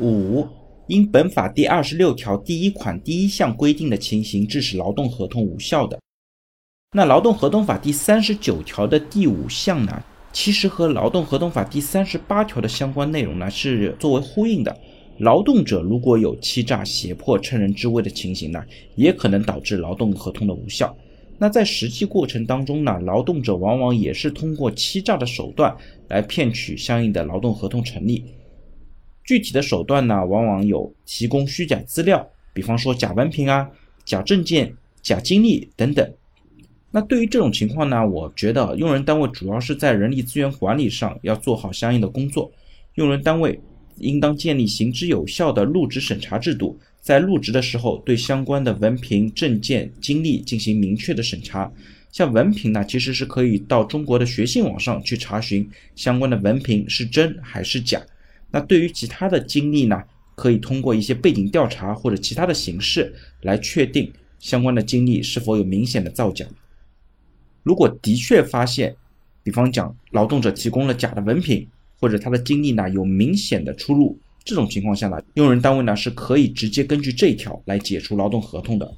五、因本法第二十六条第一款第一项规定的情形致使劳动合同无效的。那劳动合同法第三十九条的第五项呢，其实和劳动合同法第三十八条的相关内容呢是作为呼应的。劳动者如果有欺诈、胁迫、趁人之危的情形呢，也可能导致劳动合同的无效。那在实际过程当中呢，劳动者往往也是通过欺诈的手段来骗取相应的劳动合同成立。具体的手段呢，往往有提供虚假资料，比方说假文凭啊、假证件、假经历等等。那对于这种情况呢，我觉得用人单位主要是在人力资源管理上要做好相应的工作，用人单位应当建立行之有效的入职审查制度，在入职的时候对相关的文凭、证件、经历进行明确的审查。像文凭呢，其实是可以到中国的学信网上去查询相关的文凭是真还是假。那对于其他的经历呢，可以通过一些背景调查或者其他的形式来确定相关的经历是否有明显的造假。如果的确发现，比方讲劳动者提供了假的文凭，或者他的经历呢有明显的出入，这种情况下呢，用人单位呢是可以直接根据这一条来解除劳动合同的。